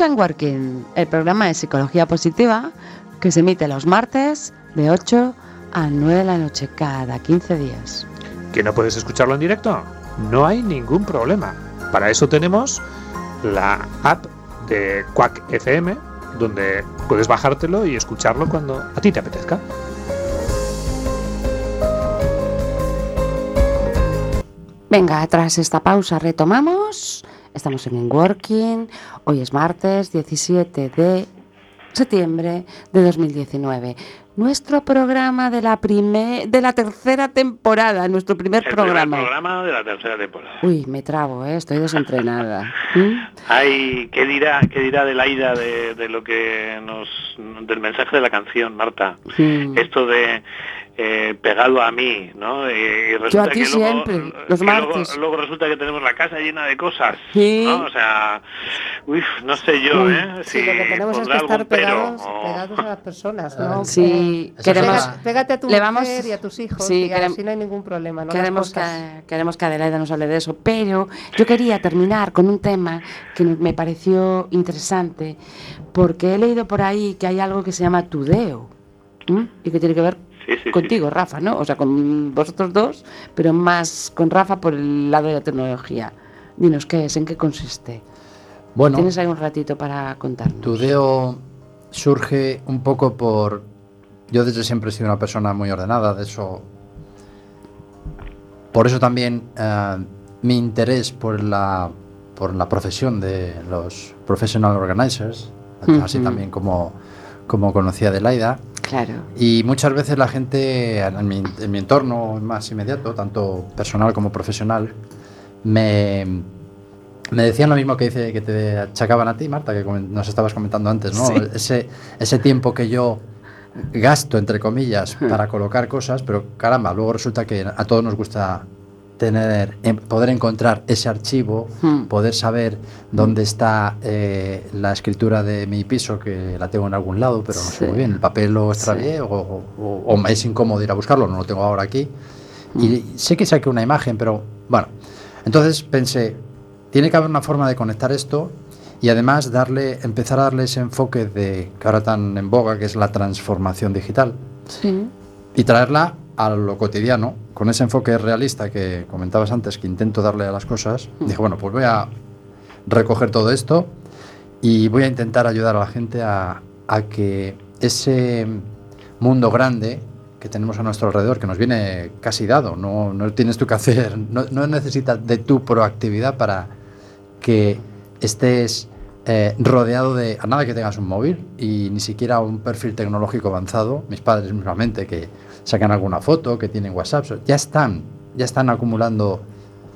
Escuchan Working, el programa de psicología positiva que se emite los martes de 8 a 9 de la noche cada 15 días. ¿Que no puedes escucharlo en directo? No hay ningún problema. Para eso tenemos la app de Quack FM, donde puedes bajártelo y escucharlo cuando a ti te apetezca. Venga, tras esta pausa retomamos. Estamos en Working. Hoy es martes 17 de septiembre de 2019. Nuestro programa de la primer, de la tercera temporada, nuestro primer El programa. primer programa de la tercera temporada. Uy, me trabo, ¿eh? estoy desentrenada. ¿Mm? Ay, ¿qué dirá, qué dirá de la ida de, de lo que nos, del mensaje de la canción, Marta? Esto de eh, pegado a mí, ¿no? Y, y resulta a ti que luego, siempre, los que martes. Luego, luego resulta que tenemos la casa llena de cosas, Sí. ¿no? O sea, uy, no sé yo. ¿eh? Sí, Si lo que tenemos es que estar pero, pegados, o- pegados a las personas, ¿no? Sí, Eso queremos, pégate a tu le mujer vamos- y a tus hijos sí, y así no hay ningún problema, ¿no? Queremos que, queremos que Adelaida nos hable de eso, pero yo quería terminar con un tema que me pareció interesante, porque he leído por ahí que hay algo que se llama tudeo, ¿m? y que tiene que ver Sí, sí, sí. contigo, Rafa, ¿no? O sea, con vosotros dos, pero más con Rafa por el lado de la tecnología. Dinos qué es, en qué consiste. Bueno, Tienes ahí un ratito para contarnos. Tudeo surge un poco por... Yo desde siempre he sido una persona muy ordenada, de eso... Por eso también eh, mi interés por la, por la profesión de los professional organizers, así también como, como conocía a Adelaida. Claro. Y muchas veces la gente en mi, en mi entorno más inmediato, tanto personal como profesional, me, me decían lo mismo que, dice, que te achacaban a ti, Marta, que nos estabas comentando antes, ¿no? Sí. Ese, ese tiempo que yo gasto, entre comillas, para colocar cosas, pero caramba, luego resulta que a todos nos gusta tener, em- poder encontrar ese archivo, Hmm. poder saber dónde está eh, la escritura de mi piso, que la tengo en algún lado, pero no sé Sí. muy bien, el papel lo extravié o, o- o me es incómodo ir a buscarlo, no lo tengo ahora aquí. Y sé que saqué una imagen, pero bueno, entonces pensé, tiene que haber una forma de conectar esto y además darle, empezar a darle ese enfoque de que ahora tan en boga, que es la transformación digital Sí. y traerla a lo cotidiano, con ese enfoque realista que comentabas antes, que intento darle a las cosas, dije, bueno, pues voy a recoger todo esto y voy a intentar ayudar a la gente a, a que ese mundo grande que tenemos a nuestro alrededor, que nos viene casi dado, no, no tienes tú que hacer, no, no necesitas de tu proactividad para que estés eh, rodeado de, a nada que tengas un móvil y ni siquiera un perfil tecnológico avanzado, mis padres mismamente que sacan alguna foto, que tienen WhatsApp, ya están, ya están acumulando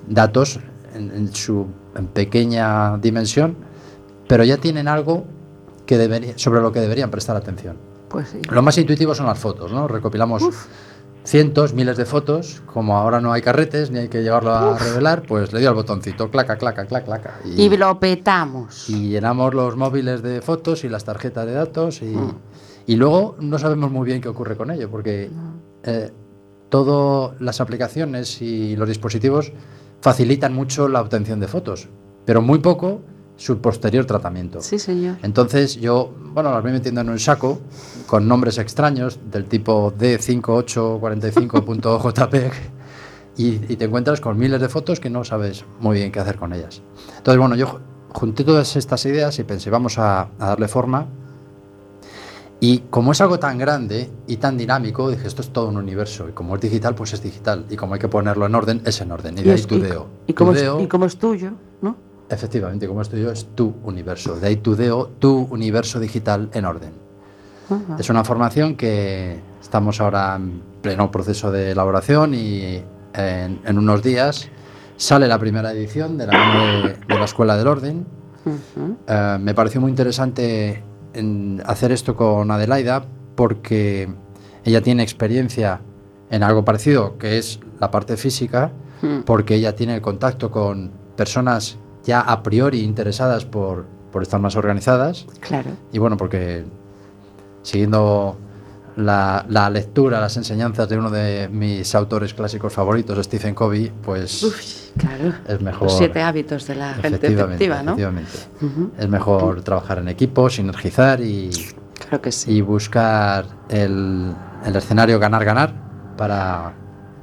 datos en, en su en pequeña dimensión, pero ya tienen algo que debería, sobre lo que deberían prestar atención. Pues sí. Lo más intuitivo son las fotos, ¿no? Recopilamos cientos, miles de fotos, como ahora no hay carretes ni hay que llevarlo a revelar, pues le dio al botoncito, claca, claca, claca, claca. Y lo petamos. y llenamos los móviles de fotos y las tarjetas de datos y, Mm. Y luego no sabemos muy bien qué ocurre con ello, porque eh, todas las aplicaciones y los dispositivos facilitan mucho la obtención de fotos, pero muy poco su posterior tratamiento. Sí, señor. Entonces yo, bueno, las voy metiendo en un saco con nombres extraños del tipo D5845.jpg y, y te encuentras con miles de fotos que no sabes muy bien qué hacer con ellas. Entonces, bueno, yo ju- junté todas estas ideas y pensé, vamos a, a darle forma. Y como es algo tan grande y tan dinámico, dije, esto es todo un universo. Y como es digital, pues es digital. Y como hay que ponerlo en orden, es en orden. Y de ahí es- Tudeo. y como es- y como es tuyo, ¿no? Efectivamente, como estoy yo, es tu universo. De ahí tu deo, tu universo digital en orden. Es una formación que estamos ahora en pleno proceso de elaboración y en, en unos días sale la primera edición de la, mano de, de la Escuela del Orden. Eh, me pareció muy interesante en hacer esto con Adelaida porque ella tiene experiencia en algo parecido, que es la parte física, Mm. porque ella tiene el contacto con personas ya a priori interesadas por, por estar más organizadas Claro. y bueno, porque siguiendo la, la lectura, las enseñanzas de uno de mis autores clásicos favoritos, Stephen Covey, pues Uf, claro. es mejor. Los siete hábitos de la gente efectiva, ¿no? efectivamente. Es mejor trabajar en equipo, sinergizar y, Claro que sí. y buscar el, el escenario ganar-ganar para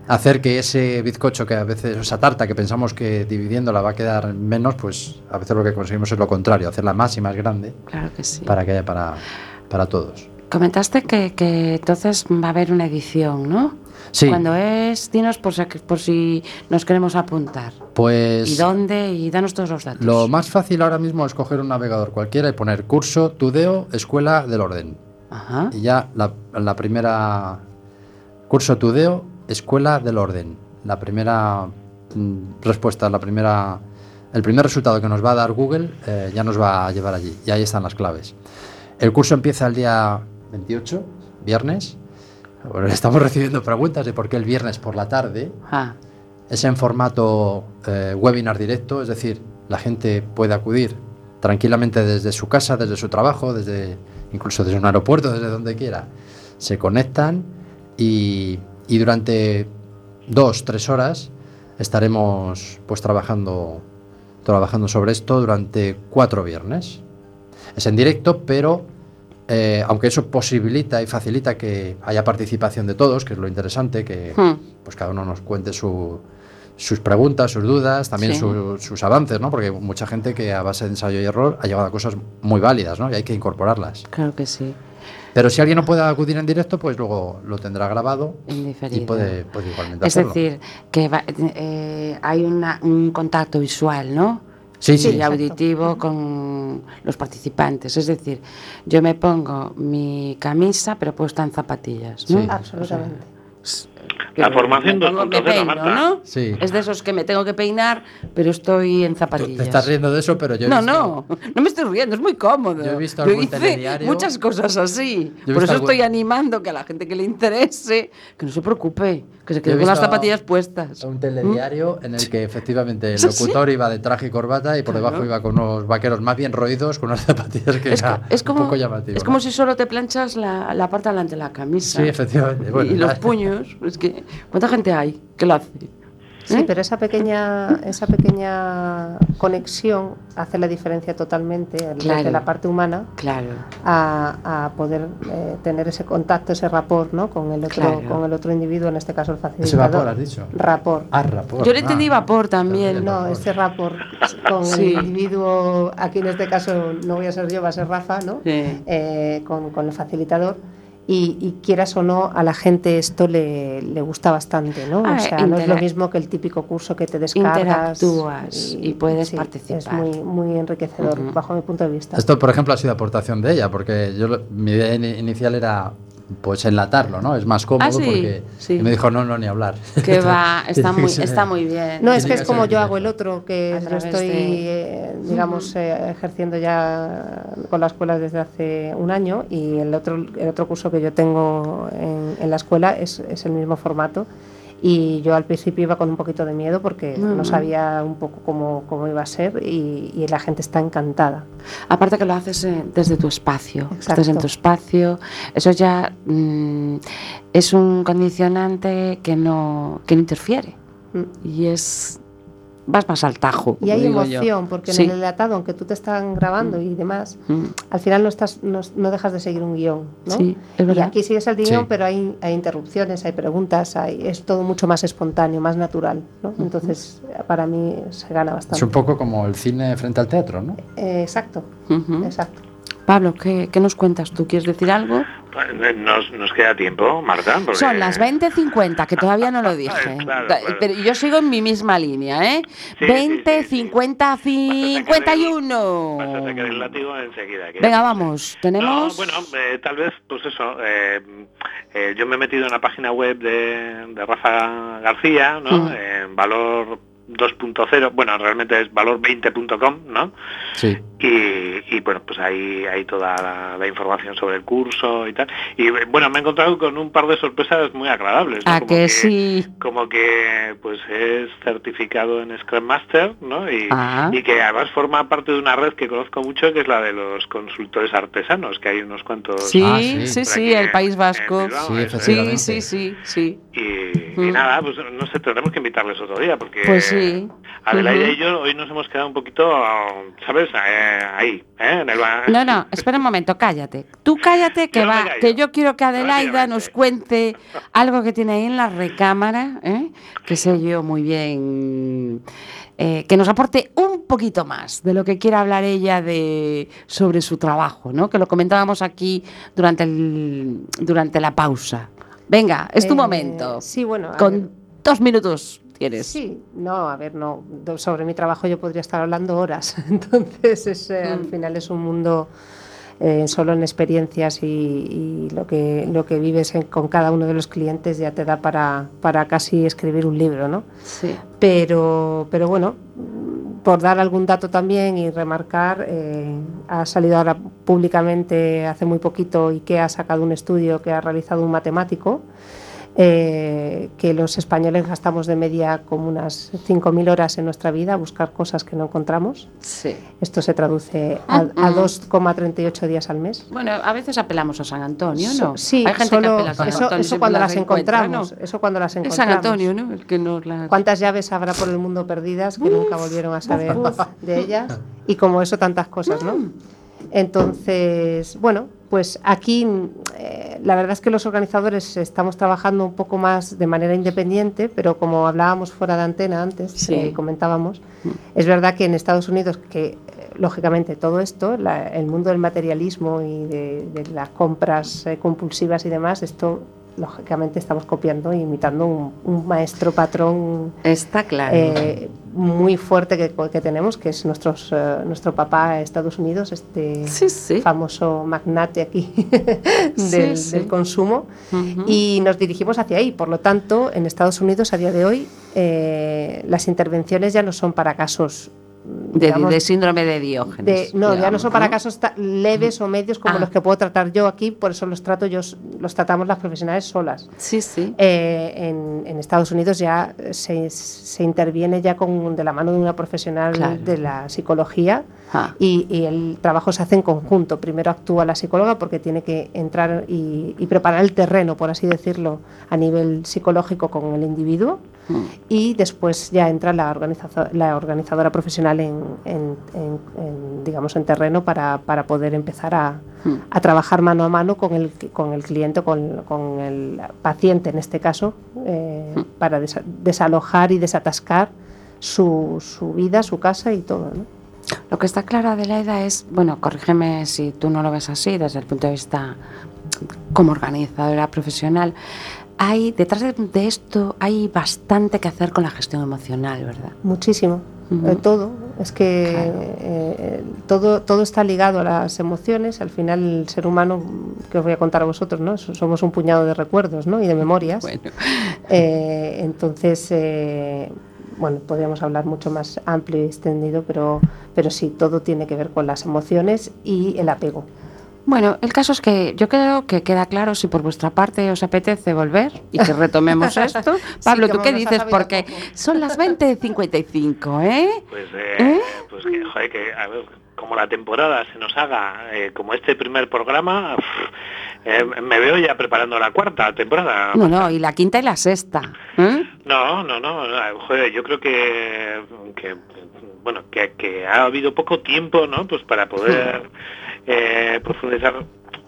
hacer que ese bizcocho que a veces, esa tarta que pensamos que dividiéndola va a quedar menos, pues a veces lo que conseguimos es lo contrario, hacerla más y más grande Claro que sí. para que haya para, para todos. Comentaste que, que entonces va a haber una edición, ¿no? Sí, Cuando es, dinos por si, por si nos queremos apuntar. pues ¿Y dónde? Y danos todos los datos. lo más fácil ahora mismo es coger un navegador cualquiera y poner curso Tudeo Escuela del Orden. Ajá. Y ya la, la primera curso Tudeo, Escuela del Orden. La primera mm, respuesta, la primera, el primer resultado que nos va a dar Google eh, ya nos va a llevar allí. Y ahí están las claves. El curso empieza el día 28, viernes. Bueno, estamos recibiendo preguntas de por qué el viernes por la tarde. Ah, Es en formato eh, webinar directo, es decir, la gente puede acudir tranquilamente desde su casa, desde su trabajo, desde incluso desde un aeropuerto, desde donde quiera. Se conectan y, y durante dos, tres horas estaremos pues trabajando, trabajando sobre esto durante cuatro viernes. Es en directo, pero eh, aunque eso posibilita y facilita que haya participación de todos, que es lo interesante, que hmm, pues cada uno nos cuente su- sus preguntas, sus dudas, también Sí. su- sus avances, ¿no? Porque mucha gente que a base de ensayo y error ha llegado a cosas muy válidas, ¿no? Y hay que incorporarlas. claro que sí. Pero si alguien no puede acudir en directo, pues luego lo tendrá grabado y puede, puede igualmente Es hacerlo. decir, que va- eh, hay una- un contacto visual, ¿no? Sí, sí, y exacto. auditivo con los participantes. Es decir, yo me pongo mi camisa, pero puesta en zapatillas, ¿no? Sí. Absolutamente. Que La formación me pongo- me 2.0, peino, Marta. ¿no? Sí. Es de esos que me tengo que peinar, pero estoy en Tú zapatillas. te estás riendo de eso, pero yo no, visto- no, no me estoy riendo, es muy cómodo. Yo he visto Yo algún hice telediario- muchas cosas así. Por eso algún- estoy animando que a la gente que le interese, que no se preocupe, que se con las zapatillas puestas. un telediario en el que efectivamente el locutor iba de traje y corbata y por Claro. debajo iba con unos vaqueros más bien roídos, con unas zapatillas que Es, como, un poco llamativo. es como ¿no? si solo te planchas la, la parte delante de la camisa. Sí, efectivamente. Bueno, y los puños. Es que, ¿cuánta gente hay que lo hace? Sí, ¿Eh? pero esa pequeña, esa pequeña conexión hace la diferencia totalmente Claro. desde la parte humana Claro. a, a poder eh, tener ese contacto, ese rapport ¿no? con, el otro, Claro. con el otro individuo, en este caso el Ese facilitador. vapor, has dicho. Rapport. Ah, rapor. Yo le ah. entendí vapor también. No, ese rapport con Sí. el individuo, aquí en este caso no voy a ser yo, va a ser Rafa, ¿no? Sí. Eh, con, con el facilitador. Y, y quieras o no, a la gente esto le, le gusta bastante, ¿no? Ah, o sea, no es lo mismo que el típico curso que te descargas. Interactúas y puedes sí, participar. Es muy, muy enriquecedor, bajo mi punto de vista. Esto, por ejemplo, ha sido aportación de ella, porque yo lo- mi idea ini- inicial era pues enlatarlo, ¿no? Es más cómodo Ah, sí, porque sí. y me dijo no, no, ni hablar. Que va, está muy, está muy bien. No, es que es como yo hago el otro, que lo estoy, de- eh, digamos, eh, ejerciendo ya con la escuela desde hace un año y el otro, el otro curso que yo tengo en, en la escuela es, es el mismo formato. Y yo al principio iba con un poquito de miedo porque Mm. no sabía un poco cómo, cómo iba a ser y, y la gente está encantada. Aparte que lo haces eh, desde tu espacio, Exacto. estás en tu espacio, eso ya mm, es un condicionante que no, que no interfiere Mm. y es vas más al tajo. Y hay yo. emoción, porque Sí. en el enlatado, aunque tú te están grabando y demás, Mm, al final no, estás, no, no dejas de seguir un guion. ¿no? Sí, es Y verdad. aquí sigues el guion, Sí. pero hay, hay interrupciones, hay preguntas, hay, es todo mucho más espontáneo, más natural. ¿no? Entonces, para mí se gana bastante. Es un poco como el cine frente al teatro, ¿no? Eh, exacto, exacto. Pablo, ¿qué, qué nos cuentas tú? ¿Quieres decir algo? Eh, Nos, nos queda tiempo, Marta. porque- Son las 20.50, que todavía no lo dije. Claro, claro. Pero yo sigo en mi misma línea, ¿eh? Sí, 20, sí, sí, sí. 50, Vas a sacar el 51. látigo enseguida. que Venga, ya- vamos, tenemos... No, bueno, eh, tal vez, pues eso, eh, eh, yo me he metido en la página web de, de Rafa García, ¿no? En valor 2.0, bueno, realmente es valor20.com, ¿no? Sí. Y, y, bueno, pues ahí hay toda la, la información sobre el curso y tal. Y bueno, me he encontrado con un par de sorpresas muy agradables. ¿no? ¿A Como que sí? Como que pues es certificado en Scrum Master, ¿no? Y, Ah. y que además forma parte de una red que conozco mucho, que es la de los consultores artesanos, que hay unos cuantos... Sí, Ah, sí, sí. el País Vasco. Bilbao, Sí, efectivamente. Sí, sí, sí, sí. Y, y Mm. nada, pues no sé, tendremos que invitarles otro día, porque Pues sí. Adelaida Ujú. y yo hoy nos hemos quedado un poquito, ¿sabes? Eh, ahí, ¿eh? En el ba- No, no, espera un momento, cállate. Tú cállate que Yo va, que yo quiero que Adelaida nos cuente algo que tiene ahí en la recámara, ¿eh? que sé yo muy bien, eh, que nos aporte un poquito más de lo que quiera hablar ella de sobre su trabajo, ¿no? Que lo comentábamos aquí durante el durante la pausa. Venga, es tu Eh, momento. Sí, bueno. ver. Con dos minutos tienes. Sí, no, a ver, no. Sobre mi trabajo yo podría estar hablando horas. Entonces, es, eh, al Mm. final es un mundo eh, solo en experiencias y, y lo, que, lo que vives en- con cada uno de los clientes ya te da para, para casi escribir un libro, ¿no? Sí. Pero, pero bueno, por dar algún dato también y remarcar, eh, ha salido ahora públicamente hace muy poquito y que ha sacado un estudio que ha realizado un matemático. Eh, que los españoles gastamos de media como unas 5.000 horas en nuestra vida a buscar cosas que no encontramos. Sí. Esto se traduce a, a Mm, mm. 2,38 días al mes. Bueno, a veces apelamos a San Antonio, So- ¿no? Sí, Hay gente solo- que apela a San eso, Antonio. eso siempre cuando las encontramos. ¿no? Eso cuando las Es encontramos. San Antonio, ¿no? El que nos las... ¿Cuántas llaves habrá por el mundo perdidas que nunca volvieron a saber de ellas? Y como eso, tantas cosas, ¿no? Entonces, bueno, pues aquí eh, la verdad es que los organizadores estamos trabajando un poco más de manera independiente, pero como hablábamos fuera de antena antes, Sí. eh, comentábamos, es verdad que en Estados Unidos, que eh, lógicamente todo esto, la- el mundo del materialismo y de, de las compras eh, compulsivas y demás, esto lógicamente estamos copiando e imitando un, un maestro patrón Está claro. eh, muy fuerte que, que tenemos, que es nuestros, eh, nuestro papá Estados Unidos, este sí, sí. famoso magnate aquí del, sí. del consumo, y nos dirigimos hacia ahí. Por lo tanto, en Estados Unidos a día de hoy eh, las intervenciones ya no son para casos mm, de, síndrome de Diógenes. de- no, ya no son para casos ta- leves o medios como Ah. los que puedo tratar yo aquí, por eso los trato yo, los tratamos las profesionales solas. Sí, sí. Eh, en, en Estados Unidos ya se, se interviene ya con, de la mano de una profesional Claro. de la psicología Ah. y, y el trabajo se hace en conjunto. Primero actúa la psicóloga porque tiene que entrar y, y preparar el terreno, por así decirlo, a nivel psicológico con el individuo Y después ya entra la, la organizadora profesional en, en- digamos, en terreno para, para poder empezar a, trabajar mano a mano con el, con el cliente, con, el paciente en este caso, eh, para desa- desalojar y desatascar su, su vida, su casa y todo. ¿no? Lo que está claro, Adelaida, es, bueno, corrígeme si tú no lo ves así desde el punto de vista como organizadora profesional, hay detrás de, de esto hay bastante que hacer con la gestión emocional, ¿verdad? Muchísimo. Eh, todo. Es que Claro. eh, todo, todo está ligado a las emociones. Al final, el ser humano, que os voy a contar a vosotros, ¿no? So- somos un puñado de recuerdos ¿no? y de memorias. Bueno, Eh, entonces, eh, bueno, podríamos hablar mucho más amplio y extendido, pero, pero sí, todo tiene que ver con las emociones y el apego. Bueno, el caso es que yo creo que queda claro si por vuestra parte os apetece volver y que retomemos esto. Pablo, que ¿tú qué dices? Porque poco. son las 20.55, ¿eh? Pues, eh, pues que, joder, que, a ver, como la temporada se nos haga eh, como este primer programa, pff, eh, me veo ya preparando la cuarta temporada. No, no, y la quinta y la sexta. ¿eh? No, no, no, no, joder, yo creo que, que bueno, que, que ha habido poco tiempo, ¿no? Pues para poder eh, profundizar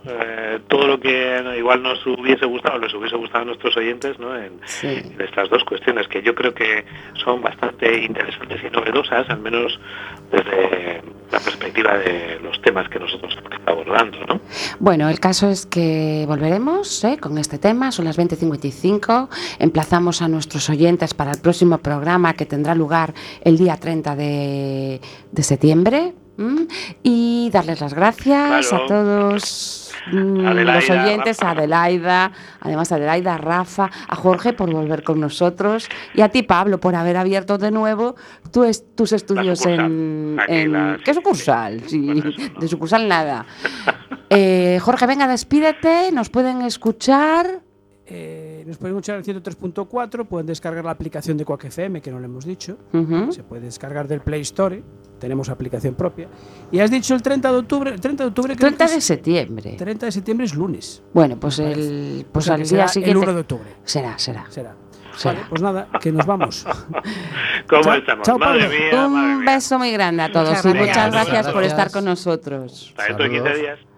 eh, todo lo que igual nos hubiese gustado, les hubiese gustado a nuestros oyentes, ¿no? En, Sí. en estas dos cuestiones que yo creo que son bastante interesantes y novedosas, al menos desde la perspectiva de los temas que nosotros estamos abordando, ¿no? Bueno, el caso es que volveremos ¿eh? con este tema, son las 20.55, emplazamos a nuestros oyentes para el próximo programa que tendrá lugar el día 30 de, de septiembre, ¿Mm? Y darles las gracias Claro. a todos mm, Adelaida, los oyentes, Rafa. a Adelaida, además a Adelaida, a Rafa, a Jorge por volver con nosotros y a ti, Pablo, por haber abierto de nuevo tu es- tus estudios sucursal. en... Aquí en- la- ¿Qué sucursal? Sí, Pues eso. de sucursal nada. Eh, Jorge, venga, despídete, nos pueden escuchar. Eh, nos pueden escuchar en 103.4, pueden descargar la aplicación de Quack FM, que no lo hemos dicho. Se puede descargar del Play Store, tenemos aplicación propia. Y has dicho el 30 de octubre, el 30 de octubre creo 30 que de es- septiembre. 30 de septiembre es lunes. Bueno, pues el, O pues sea, al que día siguiente. El 1 de octubre Será, será. será. será. Vale, pues nada, que nos vamos. ¿Cómo Chao, estamos? chao, madre mía, madre Un mía. beso muy grande a todos Muchas y gracias. muchas gracias por estar con nosotros. Hasta dentro de 15 Saludos. días.